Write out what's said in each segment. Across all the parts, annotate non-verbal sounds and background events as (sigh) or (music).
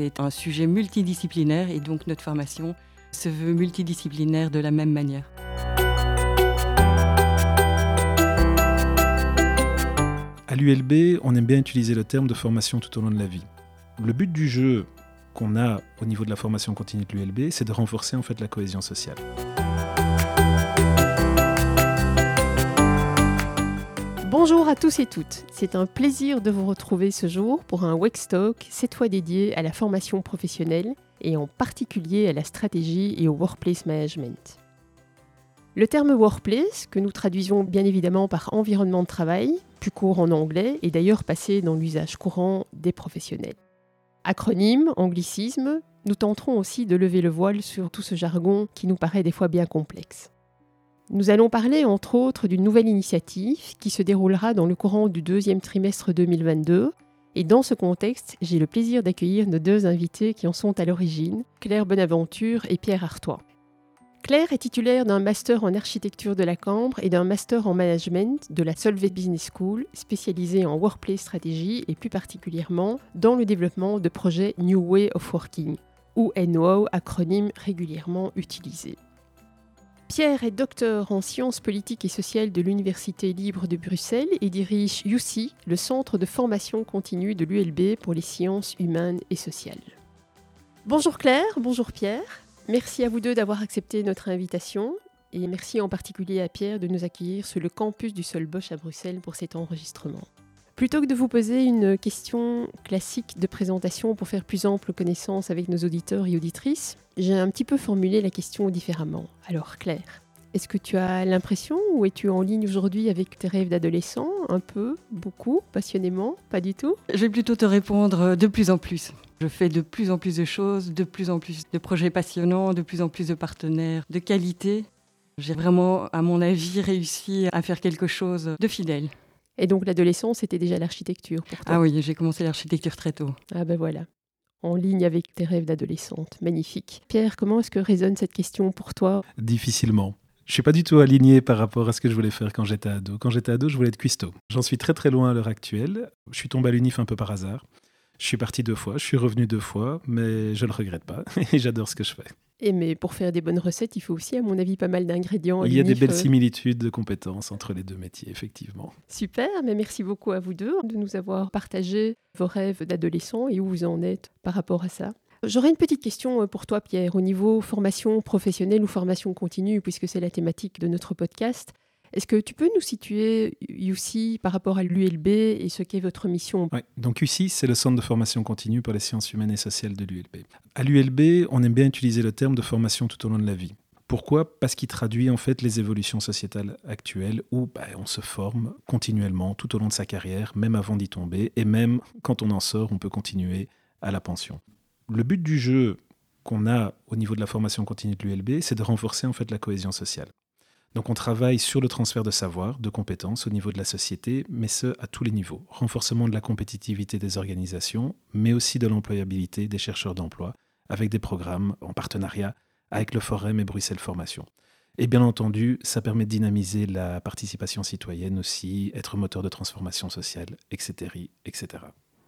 C'est un sujet multidisciplinaire et donc notre formation se veut multidisciplinaire de la même manière. À l'ULB, on aime bien utiliser le terme de formation tout au long de la vie. Le but du jeu qu'on a au niveau de la formation continue de l'ULB, c'est de renforcer en fait la cohésion sociale. Bonjour à tous et toutes, c'est un plaisir de vous retrouver ce jour pour un Talk, cette fois dédié à la formation professionnelle et en particulier à la stratégie et au workplace management. Le terme workplace, que nous traduisons bien évidemment par environnement de travail, plus court en anglais, est d'ailleurs passé dans l'usage courant des professionnels. Acronyme, anglicisme, nous tenterons aussi de lever le voile sur tout ce jargon qui nous paraît des fois bien complexe. Nous allons parler entre autres d'une nouvelle initiative qui se déroulera dans le courant du deuxième trimestre 2022 et dans ce contexte, j'ai le plaisir d'accueillir nos deux invités qui en sont à l'origine, Claire Bonaventure et Pierre Artois. Claire est titulaire d'un master en architecture de la Cambre et d'un master en management de la Solvay Business School, spécialisé en workplace stratégie et plus particulièrement dans le développement de projets New Way of Working, ou NWO, acronyme régulièrement utilisé. Pierre est docteur en sciences politiques et sociales de l'Université libre de Bruxelles et dirige UC, le centre de formation continue de l'ULB pour les sciences humaines et sociales. Bonjour Claire, bonjour Pierre. Merci à vous deux d'avoir accepté notre invitation et merci en particulier à Pierre de nous accueillir sur le campus du Sol Bosch à Bruxelles pour cet enregistrement. Plutôt que de vous poser une question classique de présentation pour faire plus ample connaissance avec nos auditeurs et auditrices, j'ai un petit peu formulé la question différemment. Alors Claire, est-ce que tu as l'impression ou es-tu en ligne aujourd'hui avec tes rêves d'adolescent Un peu, beaucoup, passionnément, pas du tout? Je vais plutôt te répondre de plus en plus. Je fais de plus en plus de choses, de plus en plus de projets passionnants, de plus en plus de partenaires de qualité. J'ai vraiment, à mon avis, réussi à faire quelque chose de fidèle. Et donc l'adolescence, c'était déjà l'architecture pour toi Ah oui, j'ai commencé l'architecture très tôt. Ah ben voilà, en ligne avec tes rêves d'adolescente. Magnifique. Pierre, comment est-ce que résonne cette question pour toi? Difficilement. Je suis pas du tout aligné par rapport à ce que je voulais faire quand j'étais ado. Quand j'étais ado, je voulais être cuistot. J'en suis très très loin à l'heure actuelle. Je suis tombé à l'UNIF un peu par hasard. Je suis parti deux fois, je suis revenu deux fois, mais je ne le regrette pas (laughs) et j'adore ce que je fais. Et mais pour faire des bonnes recettes, il faut aussi, à mon avis, pas mal d'ingrédients. Il y a des belles similitudes de compétences entre les deux métiers, effectivement. Super, mais merci beaucoup à vous deux de nous avoir partagé vos rêves d'adolescent et où vous en êtes par rapport à ça. J'aurais une petite question euh, pour toi, Pierre, au niveau formation professionnelle ou formation continue, puisque c'est la thématique de notre podcast. Est-ce que tu peux nous situer UCI par rapport à l'ULB et ce qu'est votre mission donc UCI, c'est le centre de formation continue pour les sciences humaines et sociales de l'ULB. À l'ULB, on aime bien utiliser le terme de formation tout au long de la vie. Pourquoi? Parce qu'il traduit en fait les évolutions sociétales actuelles où bah, on se forme continuellement tout au long de sa carrière, même avant d'y tomber, et même quand on en sort, on peut continuer à la pension. Le but du jeu qu'on a au niveau de la formation continue de l'ULB, c'est de renforcer en fait la cohésion sociale. Donc on travaille sur le transfert de savoir, de compétences au niveau de la société, mais ce à tous les niveaux. Renforcement de la compétitivité des organisations, mais aussi de l'employabilité des chercheurs d'emploi, avec des programmes en partenariat avec le Forum et Bruxelles Formation. Et bien entendu, ça permet de dynamiser la participation citoyenne aussi, être moteur de transformation sociale, etc. etc.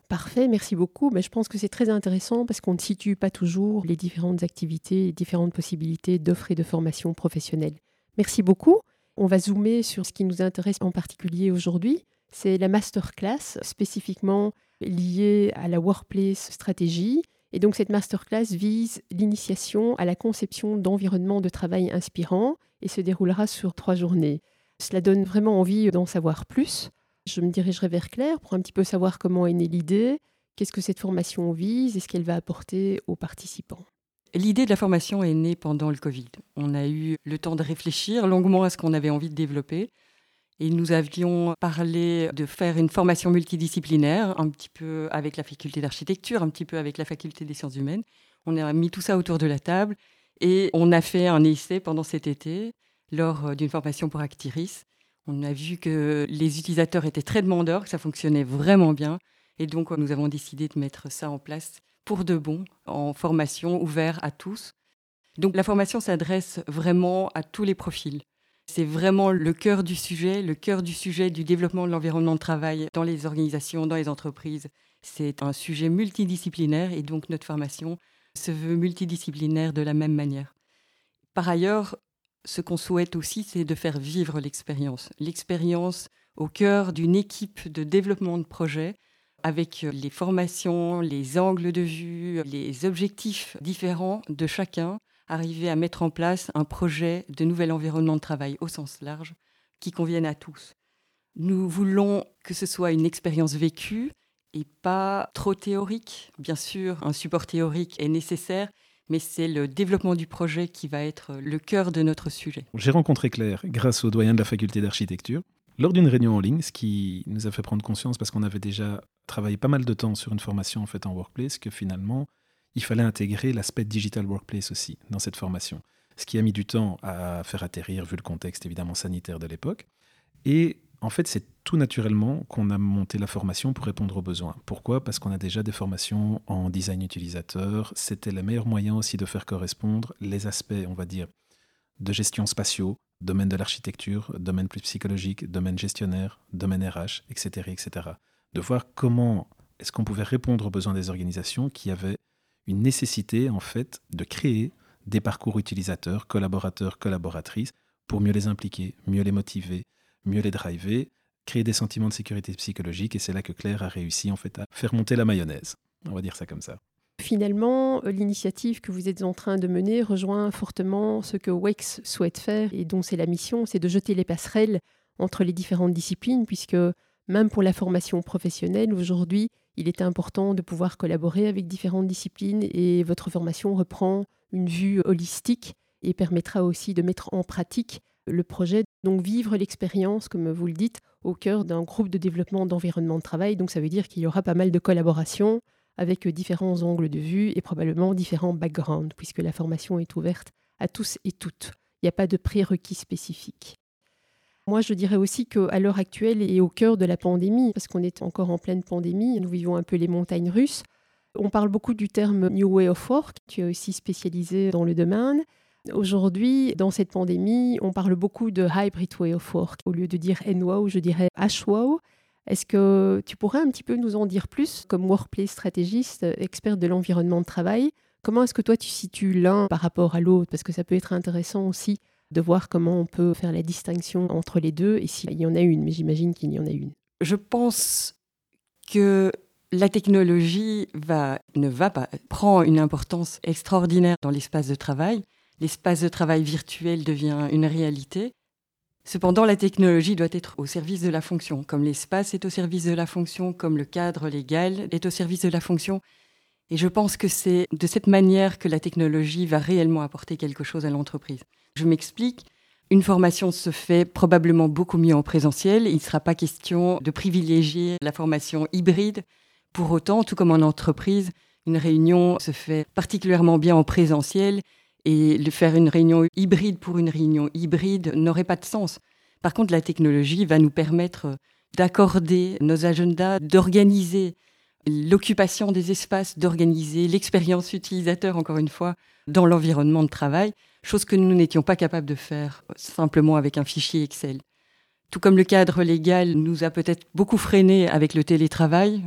Parfait, merci beaucoup. Mais je pense que c'est très intéressant parce qu'on ne situe pas toujours les différentes activités, différentes possibilités d'offres et de formation professionnelle. Merci beaucoup. On va zoomer sur ce qui nous intéresse en particulier aujourd'hui. C'est la masterclass spécifiquement liée à la workplace stratégie. Et donc cette masterclass vise l'initiation à la conception d'environnements de travail inspirants et se déroulera sur trois journées. Cela donne vraiment envie d'en savoir plus. Je me dirigerai vers Claire pour un petit peu savoir comment est née l'idée, qu'est-ce que cette formation vise et ce qu'elle va apporter aux participants. L'idée de la formation est née pendant le Covid. On a eu le temps de réfléchir longuement à ce qu'on avait envie de développer. Et nous avions parlé de faire une formation multidisciplinaire, un petit peu avec la faculté d'architecture, un petit peu avec la faculté des sciences humaines. On a mis tout ça autour de la table et on a fait un essai pendant cet été lors d'une formation pour Actiris. On a vu que les utilisateurs étaient très demandeurs, que ça fonctionnait vraiment bien. Et donc, nous avons décidé de mettre ça en place pour de bon, en formation ouverte à tous. Donc la formation s'adresse vraiment à tous les profils. C'est vraiment le cœur du sujet, le cœur du sujet du développement de l'environnement de travail dans les organisations, dans les entreprises C'est un sujet multidisciplinaire et donc notre formation se veut multidisciplinaire de la même manière. Par ailleurs, ce qu'on souhaite aussi, c'est de faire vivre l'expérience. L'expérience au cœur d'une équipe de développement de projet avec les formations, les angles de vue, les objectifs différents de chacun, arriver à mettre en place un projet de nouvel environnement de travail au sens large qui convienne à tous. Nous voulons que ce soit une expérience vécue et pas trop théorique. Bien sûr, un support théorique est nécessaire, mais c'est le développement du projet qui va être le cœur de notre sujet. J'ai rencontré Claire grâce au doyen de la faculté d'architecture lors d'une réunion en ligne, ce qui nous a fait prendre conscience parce qu'on avait déjà travaillé pas mal de temps sur une formation en fait en workplace que finalement il fallait intégrer l'aspect digital workplace aussi dans cette formation. Ce qui a mis du temps à faire atterrir vu le contexte évidemment sanitaire de l'époque. Et en fait, c'est tout naturellement qu'on a monté la formation pour répondre aux besoins. Pourquoi? Parce qu'on a déjà des formations en design utilisateur. C'était le meilleur moyen aussi de faire correspondre les aspects, on va dire, de gestion spatiaux, domaine de l'architecture, domaine plus psychologique, domaine gestionnaire, domaine RH, etc. etc. De voir comment est-ce qu'on pouvait répondre aux besoins des organisations qui avaient une nécessité, en fait, de créer des parcours utilisateurs, collaborateurs, collaboratrices, pour mieux les impliquer, mieux les motiver, mieux les driver, créer des sentiments de sécurité psychologique. Et c'est là que Claire a réussi en fait à faire monter la mayonnaise. On va dire ça comme ça. Finalement, euh, l'initiative que vous êtes en train de mener rejoint fortement ce que WEX souhaite faire et dont c'est la mission, c'est de jeter les passerelles entre les différentes disciplines, puisque même pour la formation professionnelle, aujourd'hui, il est important de pouvoir collaborer avec différentes disciplines et votre formation reprend une vue holistique et permettra aussi de mettre en pratique le projet, donc vivre l'expérience, comme vous le dites, au cœur d'un groupe de développement d'environnement de travail. Donc ça veut dire qu'il y aura pas mal de collaboration avec différents angles de vue et probablement différents backgrounds, puisque la formation est ouverte à tous et toutes. Il n'y a pas de prérequis spécifiques. Moi, je dirais aussi qu'à l'heure actuelle et au cœur de la pandémie, parce qu'on est encore en pleine pandémie, nous vivons un peu les montagnes russes, on parle beaucoup du terme New Way of Work, qui est aussi spécialisé dans le domaine. Aujourd'hui, dans cette pandémie, on parle beaucoup de hybrid way of work. Au lieu de dire NWOW, je dirais HWOW. Est-ce que tu pourrais un petit peu nous en dire plus comme workplace stratégiste, expert de l'environnement de travail? Comment est-ce que toi tu situes l'un par rapport à l'autre? Parce que ça peut être intéressant aussi de voir comment on peut faire la distinction entre les deux et s'il y en a une, mais j'imagine qu'il y en a une. Je pense que la technologie va, ne va pas, prend une importance extraordinaire dans l'espace de travail l'espace de travail virtuel devient une réalité. Cependant, la technologie doit être au service de la fonction, comme l'espace est au service de la fonction, comme le cadre légal est au service de la fonction. Et je pense que c'est de cette manière que la technologie va réellement apporter quelque chose à l'entreprise. Je m'explique. Une formation se fait probablement beaucoup mieux en présentiel. Il ne sera pas question de privilégier la formation hybride. Pour autant, tout comme en entreprise, une réunion se fait particulièrement bien en présentiel et faire une réunion hybride pour une réunion hybride n'aurait pas de sens. Par contre, la technologie va nous permettre d'accorder nos agendas, d'organiser l'occupation des espaces, d'organiser l'expérience utilisateur, encore une fois, dans l'environnement de travail, chose que nous n'étions pas capables de faire simplement avec un fichier Excel. Tout comme le cadre légal nous a peut-être beaucoup freiné avec le télétravail,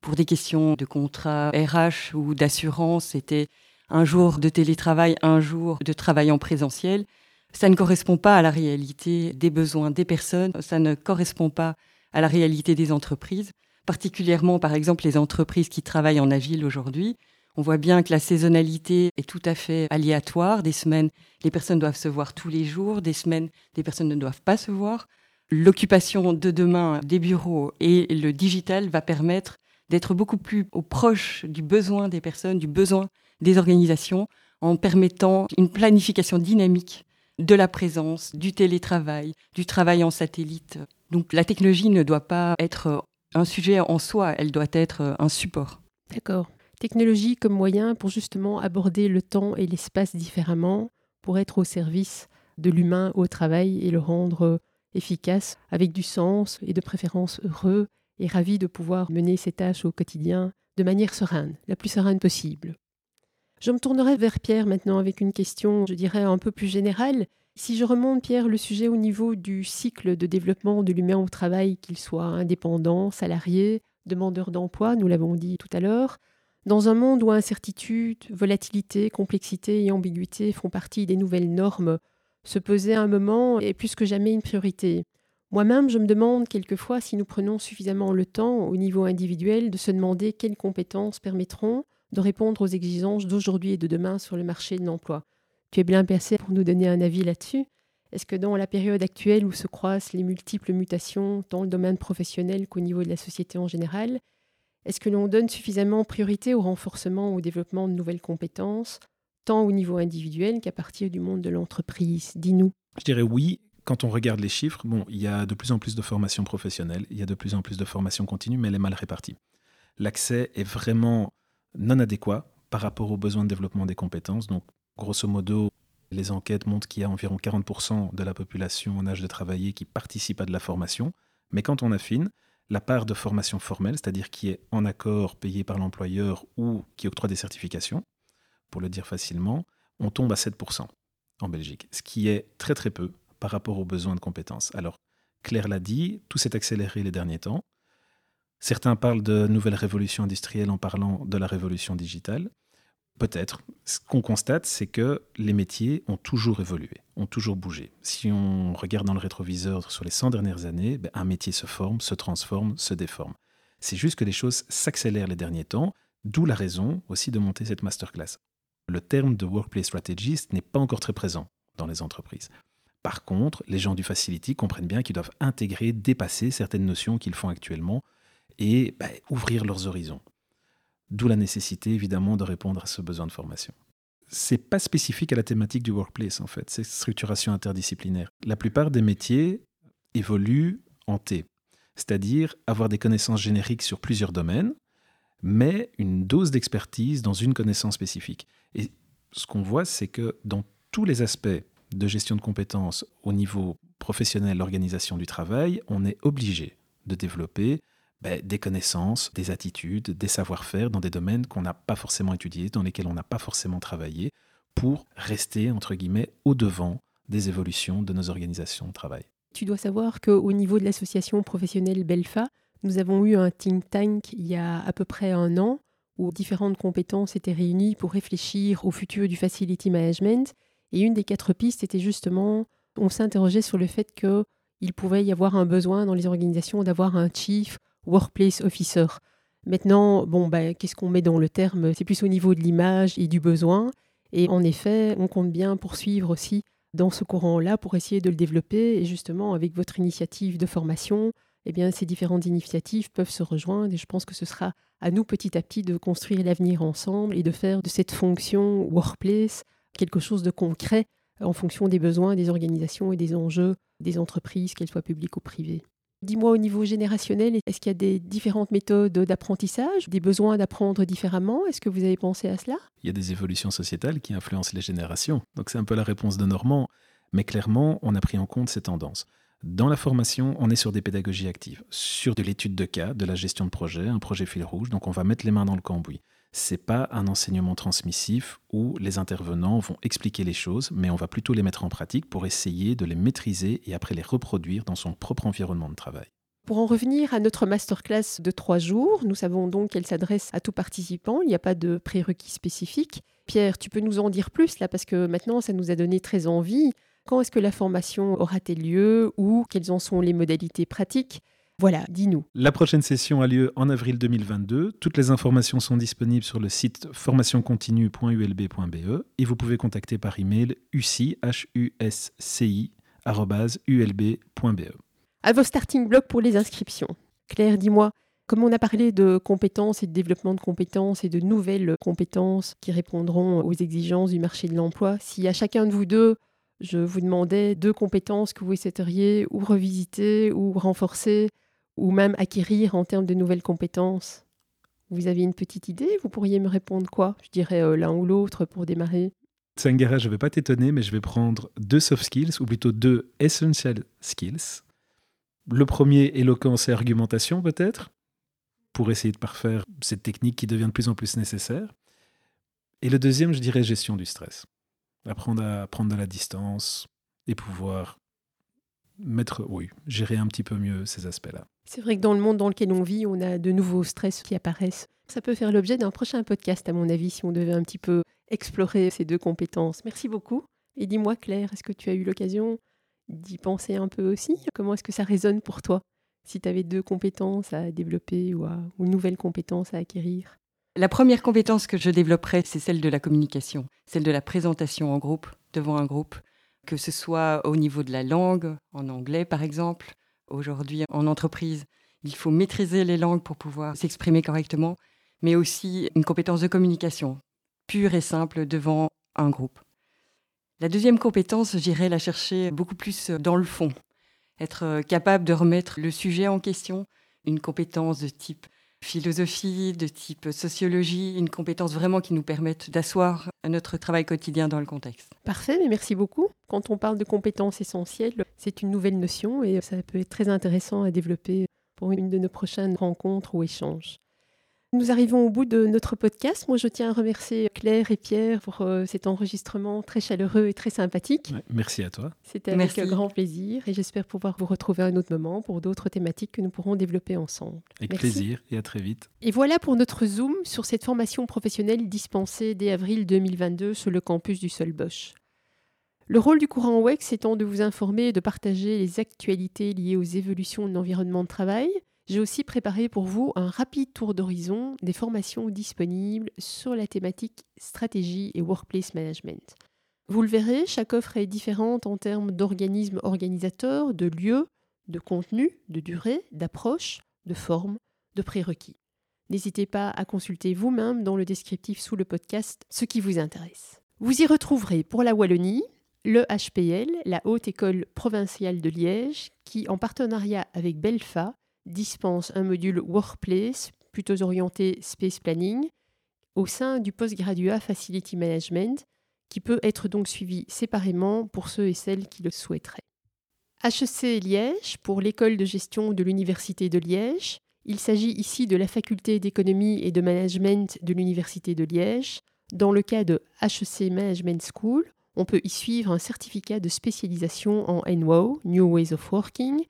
pour des questions de contrat RH ou d'assurance, c'était un jour de télétravail, un jour de travail en présentiel. Ça ne correspond pas à la réalité des besoins des personnes, ça ne correspond pas à la réalité des entreprises, particulièrement par exemple les entreprises qui travaillent en agile aujourd'hui. On voit bien que la saisonnalité est tout à fait aléatoire. Des semaines, les personnes doivent se voir tous les jours. Des semaines, les personnes ne doivent pas se voir. L'occupation de demain des bureaux et le digital va permettre d'être beaucoup plus proche du besoin des personnes, du besoin des organisations en permettant une planification dynamique de la présence, du télétravail, du travail en satellite. Donc la technologie ne doit pas être un sujet en soi, elle doit être un support. D'accord. Technologie comme moyen pour justement aborder le temps et l'espace différemment, pour être au service de l'humain au travail et le rendre efficace, avec du sens et de préférence heureux et ravi de pouvoir mener ses tâches au quotidien de manière sereine, la plus sereine possible. Je me tournerai vers Pierre maintenant avec une question, je dirais, un peu plus générale. Si je remonte, Pierre, le sujet au niveau du cycle de développement de l'humain au travail, qu'il soit indépendant, salarié, demandeurs d'emploi, nous l'avons dit tout à l'heure, dans un monde où incertitude, volatilité, complexité et ambiguïté font partie des nouvelles normes, se poser à un moment est plus que jamais une priorité. Moi-même, je me demande quelquefois si nous prenons suffisamment le temps au niveau individuel de se demander quelles compétences permettront de répondre aux exigences d'aujourd'hui et de demain sur le marché de l'emploi. Tu es bien placé pour nous donner un avis là-dessus. Est-ce que dans la période actuelle où se croisent les multiples mutations, tant le domaine professionnel qu'au niveau de la société en général, est-ce que l'on donne suffisamment priorité au renforcement, au développement de nouvelles compétences, tant au niveau individuel qu'à partir du monde de l'entreprise? Dis-nous. Je dirais oui. Quand on regarde les chiffres, bon, il y a de plus en plus de formations professionnelles, il y a de plus en plus de formations continues, mais elle est mal répartie. L'accès est vraiment non adéquat par rapport aux besoins de développement des compétences. Donc, grosso modo, les enquêtes montrent qu'il y a environ 40% de la population en âge de travailler qui participe à de la formation. Mais quand on affine, la part de formation formelle, c'est-à-dire qui est en accord payé par l'employeur ou qui octroie des certifications, pour le dire facilement, on tombe à 7% en Belgique, ce qui est très très peu par rapport aux besoins de compétences. Alors, Claire l'a dit, tout s'est accéléré les derniers temps. Certains parlent de nouvelle révolution industrielle en parlant de la révolution digitale. Peut-être. Ce qu'on constate, c'est que les métiers ont toujours évolué, ont toujours bougé. Si on regarde dans le rétroviseur sur les 100 dernières années, ben, un métier se forme, se transforme, se déforme. C'est juste que les choses s'accélèrent les derniers temps, d'où la raison aussi de monter cette masterclass. Le terme de workplace strategist n'est pas encore très présent dans les entreprises. Par contre, les gens du Facility comprennent bien qu'ils doivent intégrer, dépasser certaines notions qu'ils font actuellement et ben, ouvrir leurs horizons. D'où la nécessité, évidemment, de répondre à ce besoin de formation. C'est pas spécifique à la thématique du workplace, en fait, c'est structuration interdisciplinaire. La plupart des métiers évoluent en T, c'est-à-dire avoir des connaissances génériques sur plusieurs domaines, mais une dose d'expertise dans une connaissance spécifique. Et ce qu'on voit, c'est que dans tous les aspects de gestion de compétences au niveau professionnel, l'organisation du travail, on est obligé de développer ben, des connaissances, des attitudes, des savoir-faire dans des domaines qu'on n'a pas forcément étudiés, dans lesquels on n'a pas forcément travaillé, pour rester, entre guillemets, au-devant des évolutions de nos organisations de travail. Tu dois savoir qu'au niveau de l'association professionnelle Belfa, nous avons eu un think tank il y a à peu près un an où différentes compétences étaient réunies pour réfléchir au futur du facility management. Et une des quatre pistes était justement, on s'interrogeait sur le fait qu'il pouvait y avoir un besoin dans les organisations d'avoir un chief workplace officer. Maintenant, bon, bah, qu'est-ce qu'on met dans le terme? C'est plus au niveau de l'image et du besoin. Et en effet, on compte bien poursuivre aussi dans ce courant-là pour essayer de le développer. Et justement, avec votre initiative de formation, eh bien, ces différentes initiatives peuvent se rejoindre. Et je pense que ce sera à nous petit à petit de construire l'avenir ensemble et de faire de cette fonction workplace quelque chose de concret en fonction des besoins des organisations et des enjeux des entreprises, qu'elles soient publiques ou privées. Dis-moi au niveau générationnel, est-ce qu'il y a des différentes méthodes d'apprentissage, des besoins d'apprendre différemment? Est-ce que vous avez pensé à cela? Il y a des évolutions sociétales qui influencent les générations. Donc c'est un peu la réponse de Normand. Mais clairement, on a pris en compte ces tendances. Dans la formation, on est sur des pédagogies actives, sur de l'étude de cas, de la gestion de projet, un projet fil rouge. Donc on va mettre les mains dans le cambouis c'est pas un enseignement transmissif où les intervenants vont expliquer les choses, mais on va plutôt les mettre en pratique pour essayer de les maîtriser et après les reproduire dans son propre environnement de travail. Pour en revenir à notre masterclass de trois jours, nous savons donc qu'elle s'adresse à tout participant, il n'y a pas de prérequis spécifiques. Pierre, tu peux nous en dire plus là parce que maintenant ça nous a donné très envie. Quand est-ce que la formation aura-t-elle lieu ou quelles en sont les modalités pratiques? Voilà, dis-nous. La prochaine session a lieu en avril 2022. Toutes les informations sont disponibles sur le site formationcontinue.ulb.be et vous pouvez contacter par email uci, À vos starting blocks pour les inscriptions. Claire, dis-moi, comme on a parlé de compétences et de développement de compétences et de nouvelles compétences qui répondront aux exigences du marché de l'emploi, si à chacun de vous deux, je vous demandais deux compétences que vous souhaiteriez ou revisiter ou renforcer, ou même acquérir en termes de nouvelles compétences Vous avez une petite idée? Vous pourriez me répondre quoi? Je dirais euh, l'un ou l'autre pour démarrer. Sangara, je ne vais pas t'étonner, mais je vais prendre deux soft skills, ou plutôt deux essential skills. Le premier, éloquence et argumentation peut-être, pour essayer de parfaire cette technique qui devient de plus en plus nécessaire. Et le deuxième, je dirais gestion du stress. Apprendre à prendre de la distance et pouvoir mettre, oui, gérer un petit peu mieux ces aspects-là. C'est vrai que dans le monde dans lequel on vit, on a de nouveaux stress qui apparaissent. Ça peut faire l'objet d'un prochain podcast, à mon avis, si on devait un petit peu explorer ces deux compétences. Merci beaucoup. Et dis-moi, Claire, est-ce que tu as eu l'occasion d'y penser un peu aussi? Comment est-ce que ça résonne pour toi si tu avais deux compétences à développer ou, ou une nouvelle compétence à acquérir? La première compétence que je développerais, c'est celle de la communication, celle de la présentation en groupe, devant un groupe, que ce soit au niveau de la langue, en anglais par exemple. Aujourd'hui, en entreprise, il faut maîtriser les langues pour pouvoir s'exprimer correctement, mais aussi une compétence de communication pure et simple devant un groupe. La deuxième compétence, j'irais la chercher beaucoup plus dans le fond, être capable de remettre le sujet en question, une compétence de type philosophie, de type sociologie, une compétence vraiment qui nous permette d'asseoir notre travail quotidien dans le contexte. Parfait, mais merci beaucoup. Quand on parle de compétences essentielles, c'est une nouvelle notion et ça peut être très intéressant à développer pour une de nos prochaines rencontres ou échanges. Nous arrivons au bout de notre podcast. Moi, je tiens à remercier Claire et Pierre pour euh, cet enregistrement très chaleureux et très sympathique. merci à toi. C'était avec grand plaisir et j'espère pouvoir vous retrouver à un autre moment pour d'autres thématiques que nous pourrons développer ensemble. Avec plaisir et à très vite. Et voilà pour notre Zoom sur cette formation professionnelle dispensée dès avril 2022 sur le campus du Sol Bosch. Le rôle du courant WEX étant de vous informer et de partager les actualités liées aux évolutions de l'environnement de travail, j'ai aussi préparé pour vous un rapide tour d'horizon des formations disponibles sur la thématique stratégie et workplace management. Vous le verrez, chaque offre est différente en termes d'organismes organisateurs, de lieux, de contenu, de durée, d'approche, de forme, de prérequis. N'hésitez pas à consulter vous-même dans le descriptif sous le podcast ce qui vous intéresse. Vous y retrouverez pour la Wallonie le HPL, la Haute École provinciale de Liège, qui, en partenariat avec Belfa, dispense un module Workplace, plutôt orienté Space Planning, au sein du Postgraduate Facility Management, qui peut être donc suivi séparément pour ceux et celles qui le souhaiteraient. HEC Liège, pour l'école de gestion de l'Université de Liège. Il s'agit ici de la faculté d'économie et de management de l'Université de Liège. Dans le cas de HEC Management School, on peut y suivre un certificat de spécialisation en NWO, New Ways of Working,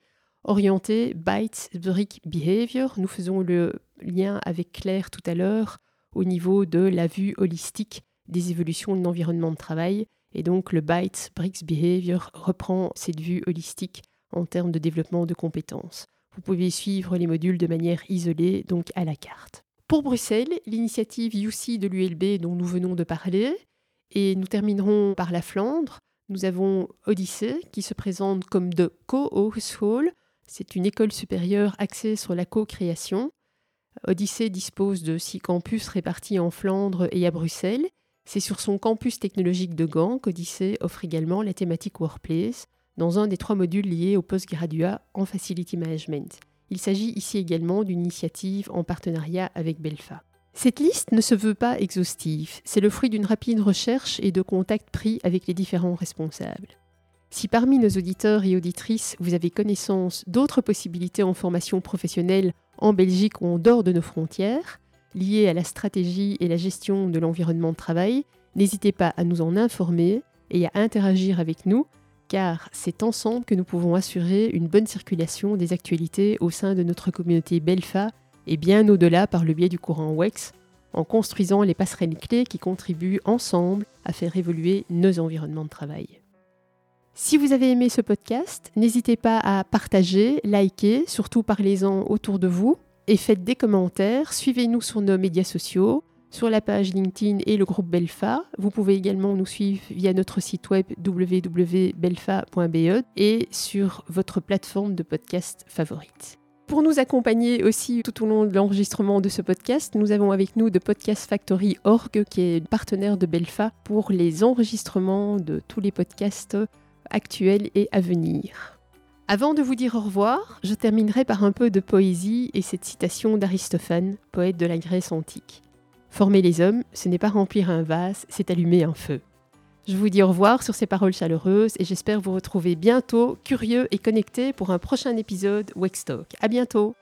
orienté Bytes Brick Behavior. Nous faisons le lien avec Claire tout à l'heure au niveau de la vue holistique des évolutions de l'environnement de travail. Et donc le Bytes Bricks Behavior reprend cette vue holistique en termes de développement de compétences. Vous pouvez suivre les modules de manière isolée, donc à la carte. Pour Bruxelles, l'initiative UC de l'ULB dont nous venons de parler, et nous terminerons par la Flandre. Nous avons Odyssée qui se présente comme de Co-Hogeschool, c'est une école supérieure axée sur la co-création. Odyssée dispose de six campus répartis en Flandre et à Bruxelles. C'est sur son campus technologique de Gand qu'Odyssée offre également la thématique Workplace dans un des trois modules liés au postgraduat en Facility Management. Il s'agit ici également d'une initiative en partenariat avec Belfa. Cette liste ne se veut pas exhaustive, c'est le fruit d'une rapide recherche et de contacts pris avec les différents responsables. Si parmi nos auditeurs et auditrices, vous avez connaissance d'autres possibilités en formation professionnelle en Belgique ou en dehors de nos frontières, liées à la stratégie et la gestion de l'environnement de travail, n'hésitez pas à nous en informer et à interagir avec nous, car c'est ensemble que nous pouvons assurer une bonne circulation des actualités au sein de notre communauté Belfa et bien au-delà par le biais du courant WEX, en construisant les passerelles clés qui contribuent ensemble à faire évoluer nos environnements de travail. Si vous avez aimé ce podcast, n'hésitez pas à partager, liker, surtout parlez-en autour de vous et faites des commentaires. Suivez-nous sur nos médias sociaux, sur la page LinkedIn et le groupe Belfa. Vous pouvez également nous suivre via notre site web www.belfa.be et sur votre plateforme de podcast favorite. Pour nous accompagner aussi tout au long de l'enregistrement de ce podcast, nous avons avec nous de Podcast Factory Org, qui est partenaire de Belfa pour les enregistrements de tous les podcasts actuelle et à venir. Avant de vous dire au revoir, je terminerai par un peu de poésie et cette citation d'Aristophane, poète de la Grèce antique. Former les hommes, ce n'est pas remplir un vase, c'est allumer un feu. Je vous dis au revoir sur ces paroles chaleureuses et j'espère vous retrouver bientôt, curieux et connectés pour un prochain épisode Wextalk. À bientôt!